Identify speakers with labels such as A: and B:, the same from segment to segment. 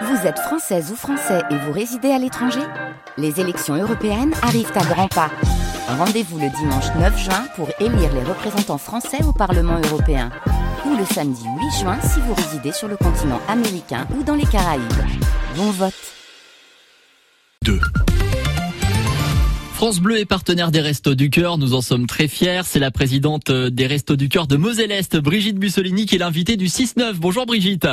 A: Vous êtes française ou français et vous résidez à l'étranger Les élections européennes arrivent à grands pas. Rendez-vous le dimanche 9 juin pour élire les représentants français au Parlement européen. Ou le samedi 8 juin si vous résidez sur le continent américain ou dans les Caraïbes. Bon vote
B: 2. France Bleu est partenaire des Restos du Cœur, nous en sommes très fiers. C'est la présidente des Restos du Cœur de Moselle-Est, Brigitte Bussolini, qui est l'invitée du 6-9. Bonjour Brigitte.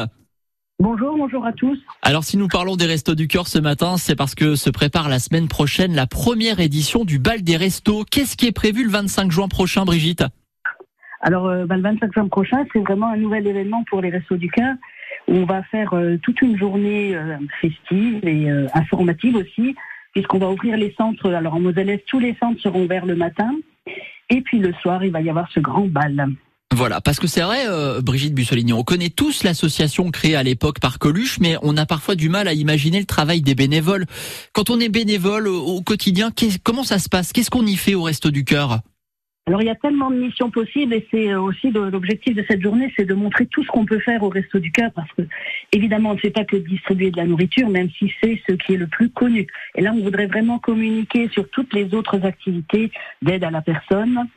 C: Bonjour, bonjour à tous.
B: Alors si nous parlons des Restos du Cœur ce matin, c'est parce que se prépare la semaine prochaine la première édition du Bal des Restos. Qu'est-ce qui est prévu le 25 juin prochain, Brigitte?
C: Alors euh, bah, le 25 juin prochain, c'est vraiment un nouvel événement pour les Restos du Cœur on va faire euh, toute une journée euh, festive et informative aussi puisqu'on va ouvrir les centres. Alors en Moselle, tous les centres seront ouverts le matin. Et puis le soir, il va y avoir ce grand bal.
B: Voilà, parce que c'est vrai, euh, Brigitte Bussolini, on connaît tous l'association créée à l'époque par Coluche, mais on a parfois du mal à imaginer le travail des bénévoles. Quand on est bénévole au, quotidien, comment ça se passe? Qu'est-ce qu'on y fait au Resto du Cœur?
C: Alors il y a tellement de missions possibles et c'est euh, aussi l'objectif de cette journée, c'est de montrer tout ce qu'on peut faire au Resto du Cœur parce que évidemment on ne fait pas que distribuer de la nourriture, même si c'est ce qui est le plus connu. Et là on voudrait vraiment communiquer sur toutes les autres activités d'aide à la personne,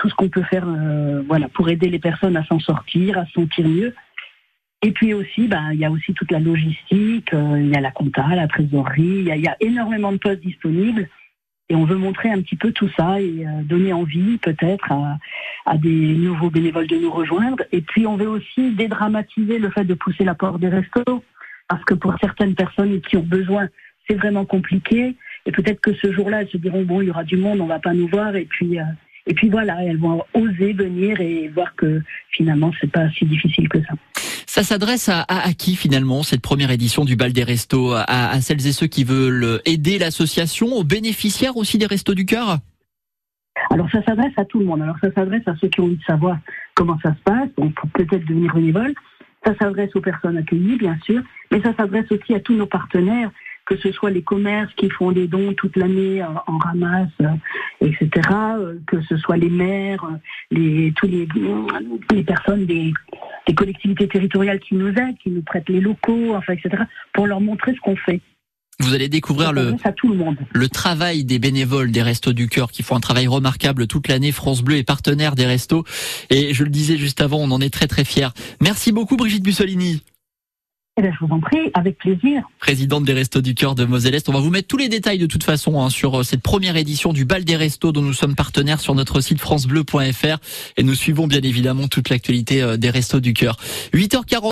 C: tout ce qu'on peut faire, euh, voilà, pour aider les personnes à s'en sortir, à se sentir mieux. Et puis aussi, ben, il y a aussi toute la logistique, euh, il y a la compta, la trésorerie, il y, a énormément de postes disponibles. Et on veut montrer un petit peu tout ça et euh, donner envie peut-être à, des nouveaux bénévoles de nous rejoindre. Et puis on veut aussi dédramatiser le fait de pousser la porte des restos, parce que pour certaines personnes qui ont besoin, c'est vraiment compliqué. Et peut-être que ce jour-là, elles se diront bon, il y aura du monde, on va pas nous voir. Et puis et puis voilà, elles vont oser venir et voir que finalement c'est pas si difficile que ça.
B: Ça s'adresse à, à, qui finalement cette première édition du bal des restos? À, à celles et ceux qui veulent aider l'association, aux bénéficiaires aussi des restos du cœur?
C: Alors ça s'adresse à tout le monde. Alors ça s'adresse à ceux qui ont envie de savoir comment ça se passe, donc pour peut-être devenir bénévole. Ça s'adresse aux personnes accueillies, bien sûr, mais ça s'adresse aussi à tous nos partenaires que ce soit les commerces qui font des dons toute l'année en, ramasse, euh, etc., euh, que ce soit les maires, les, tous les, les personnes des, des collectivités territoriales qui nous aident, qui nous prêtent les locaux, enfin, etc., pour leur montrer ce qu'on fait.
B: Vous allez découvrir le,
C: le,
B: le travail des bénévoles des Restos du Cœur qui font un travail remarquable toute l'année. France Bleu est partenaire des Restos. Et je le disais juste avant, on en est très très fiers. Merci beaucoup Brigitte Bussolini.
C: Eh ben, je vous en prie, avec plaisir.
B: Présidente des Restos du Cœur de Moselle-Est. On va vous mettre tous les détails de toute façon hein, sur euh, cette première édition du Bal des Restos dont nous sommes partenaires sur notre site francebleu.fr et nous suivons bien évidemment toute l'actualité euh, des Restos du Cœur. 8h40.